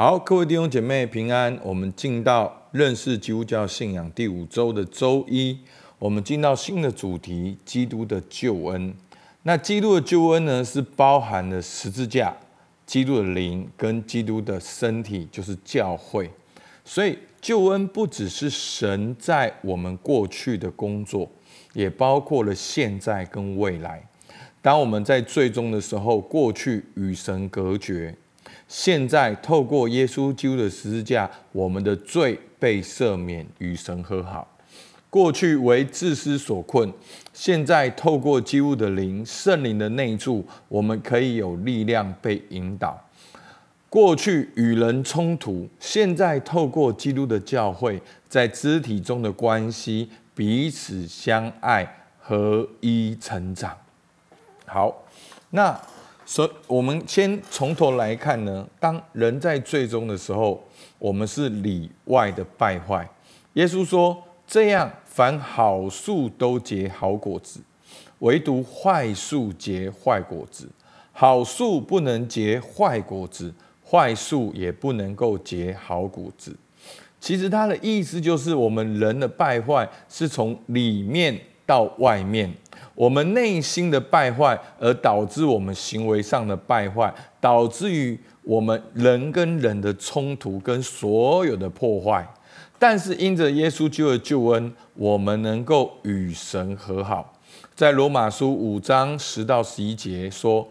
好，各位弟兄姐妹平安。我们进到认识基督教信仰第五周的周一，我们进到新的主题——基督的救恩。那基督的救恩呢，是包含了十字架、基督的灵跟基督的身体，就是教会。所以救恩不只是神在我们过去的工作，也包括了现在跟未来。当我们在最终的时候，过去与神隔绝。现在透过耶稣基督的十字架，我们的罪被赦免，与神和好。过去为自私所困，现在透过基督的灵、圣灵的内住，我们可以有力量被引导。过去与人冲突，现在透过基督的教会，在肢体中的关系，彼此相爱，合一成长。好，那。所以，我们先从头来看呢。当人在最终的时候，我们是里外的败坏。耶稣说：“这样，凡好树都结好果子，唯独坏树结坏果子。好树不能结坏果子，坏树也不能够结好果子。”其实他的意思就是，我们人的败坏是从里面到外面。我们内心的败坏，而导致我们行为上的败坏，导致于我们人跟人的冲突跟所有的破坏。但是因着耶稣基督的救恩，我们能够与神和好。在罗马书五章十到十一节说：“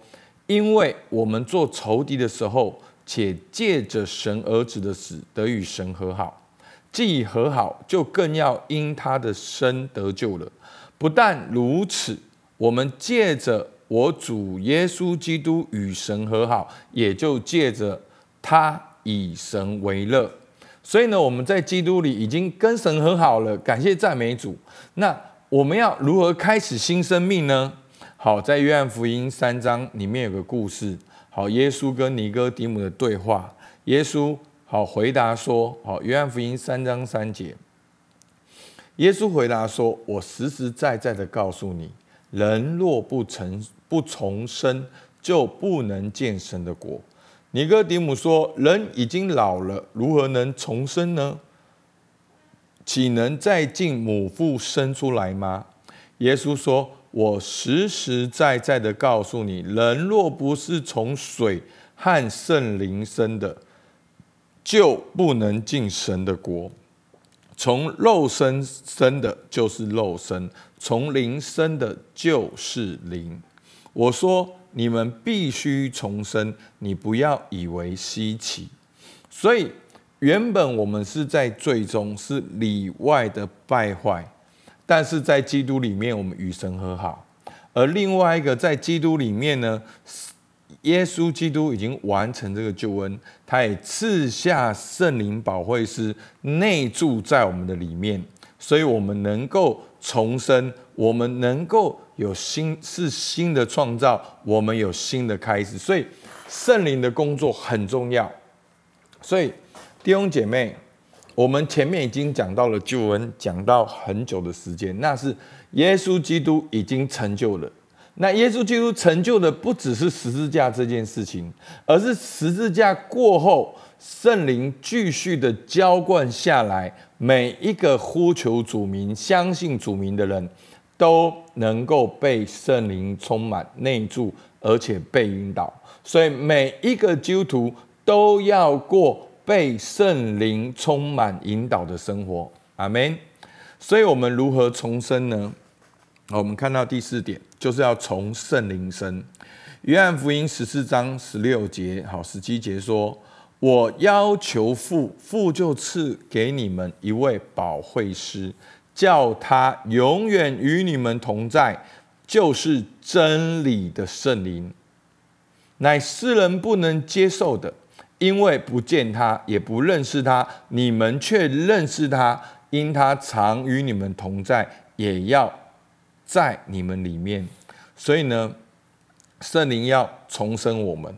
因为我们做仇敌的时候，且借着神儿子的死得与神和好；既和好，就更要因他的生得救了。”不但如此，我们借着我主耶稣基督与神和好，也就借着他以神为乐。所以呢，我们在基督里已经跟神和好了。感谢赞美主。那我们要如何开始新生命呢？好，在约翰福音三章里面有个故事。好，耶稣跟尼哥底姆的对话。耶稣好回答说：好，约翰福音三章三节。耶稣回答说：“我实实在在的告诉你，人若不成不重生，就不能见神的国。”尼哥底母说：“人已经老了，如何能重生呢？岂能再进母腹生出来吗？”耶稣说：“我实实在在的告诉你，人若不是从水和圣灵生的，就不能进神的国。”从肉身生的，就是肉身；从灵生的，就是灵。我说你们必须重生，你不要以为稀奇。所以，原本我们是在罪中，是里外的败坏；但是在基督里面，我们与神和好。而另外一个，在基督里面呢？耶稣基督已经完成这个救恩，他也赐下圣灵保惠师内住在我们的里面，所以我们能够重生，我们能够有新是新的创造，我们有新的开始。所以圣灵的工作很重要。所以弟兄姐妹，我们前面已经讲到了救恩，讲到很久的时间，那是耶稣基督已经成就了。那耶稣基督成就的不只是十字架这件事情，而是十字架过后，圣灵继续的浇灌下来，每一个呼求主名、相信主名的人，都能够被圣灵充满内住，而且被引导。所以每一个基督徒都要过被圣灵充满引导的生活。阿门。所以我们如何重生呢？好，我们看到第四点，就是要从圣灵生。约翰福音十四章十六节，好，十七节说：“我要求父，父就赐给你们一位保惠师，叫他永远与你们同在，就是真理的圣灵，乃世人不能接受的，因为不见他，也不认识他。你们却认识他，因他常与你们同在，也要。”在你们里面，所以呢，圣灵要重生我们，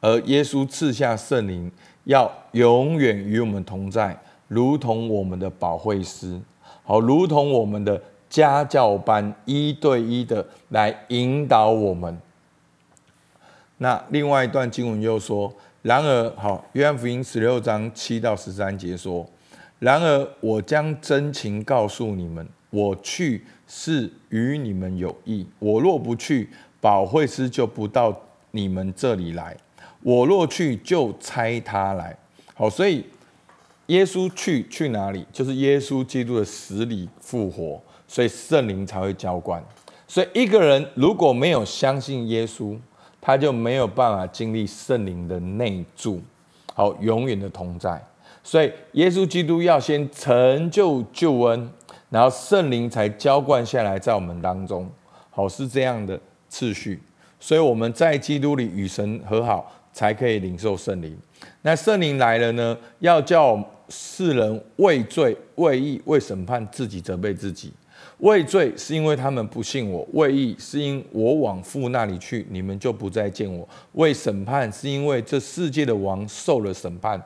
而耶稣赐下圣灵，要永远与我们同在，如同我们的保惠师，好，如同我们的家教班一对一的来引导我们。那另外一段经文又说，然而，好，约翰福音十六章七到十三节说：然而我将真情告诉你们，我去是与你们有益。我若不去，保惠师就不到你们这里来；我若去，就差他来。好，所以耶稣去去哪里？就是耶稣基督的死里复活，所以圣灵才会浇灌。所以一个人如果没有相信耶稣，他就没有办法经历圣灵的内住，好，永远的同在。所以耶稣基督要先成就救恩，然后圣灵才浇灌下来在我们当中，好，是这样的次序。所以我们在基督里与神和好，才可以领受圣灵。那圣灵来了呢，要叫世人为罪、为义、为审判，自己责备自己。为罪是因为他们不信我；为义是因我往父那里去，你们就不再见我；为审判是因为这世界的王受了审判。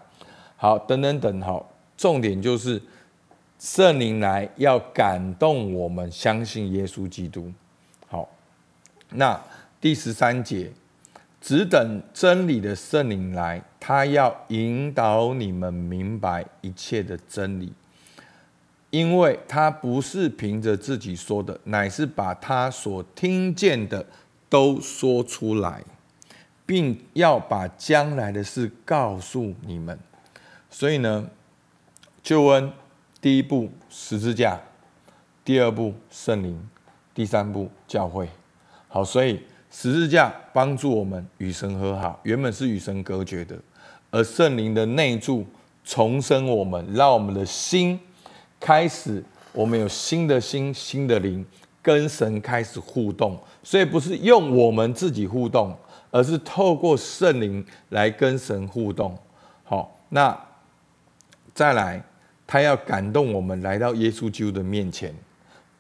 好，等等等，好，重点就是圣灵来要感动我们相信耶稣基督。好，那第十三节，只等真理的圣灵来，他要引导你们明白一切的真理。因为他不是凭着自己说的，乃是把他所听见的都说出来，并要把将来的事告诉你们。所以呢，救恩第一步十字架，第二步圣灵，第三步教会。好，所以十字架帮助我们与神和好，原本是与神隔绝的，而圣灵的内住重生我们，让我们的心。开始，我们有新的心、新的灵，跟神开始互动。所以不是用我们自己互动，而是透过圣灵来跟神互动。好，那再来，他要感动我们来到耶稣基督的面前。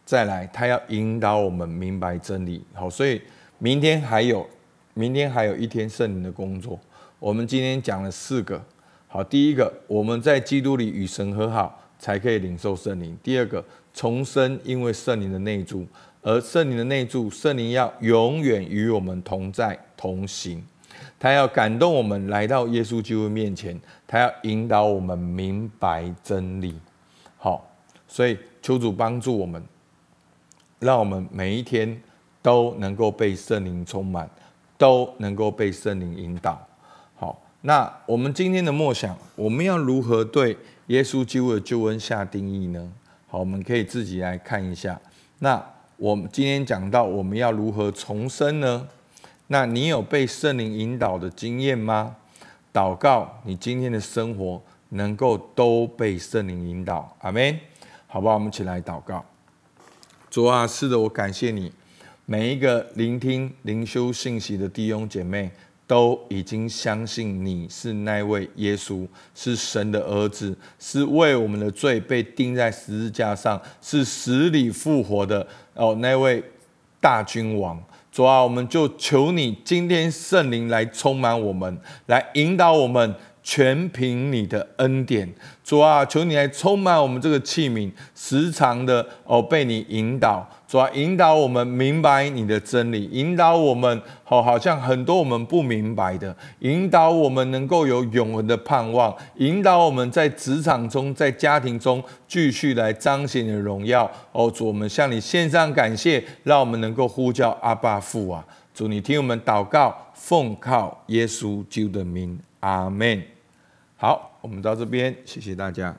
再来，他要引导我们明白真理。好，所以明天还有，明天还有一天圣灵的工作。我们今天讲了四个。好，第一个，我们在基督里与神和好。才可以领受圣灵。第二个，重生，因为圣灵的内住，而圣灵的内住，圣灵要永远与我们同在同行。他要感动我们来到耶稣基督面前，他要引导我们明白真理。好，所以求主帮助我们，让我们每一天都能够被圣灵充满，都能够被圣灵引导。好，那我们今天的默想，我们要如何对耶稣基督的救恩下定义呢？好，我们可以自己来看一下。那我们今天讲到我们要如何重生呢？那你有被圣灵引导的经验吗？祷告，你今天的生活能够都被圣灵引导。阿门。好吧，我们一起来祷告。主啊，是的，我感谢你，每一个聆听灵修信息的弟兄姐妹。都已经相信你是那位耶稣，是神的儿子，是为我们的罪被钉在十字架上，是死里复活的哦，那位大君王。主啊，我们就求你今天圣灵来充满我们，来引导我们。全凭你的恩典，主啊，求你来充满我们这个器皿，时常的哦被你引导，主啊，引导我们明白你的真理，引导我们好，好像很多我们不明白的，引导我们能够有永恒的盼望，引导我们在职场中，在家庭中继续来彰显你的荣耀。哦，主，我们向你献上感谢，让我们能够呼叫阿爸父啊，主，你听我们祷告，奉靠耶稣基督的名。阿门。好，我们到这边，谢谢大家。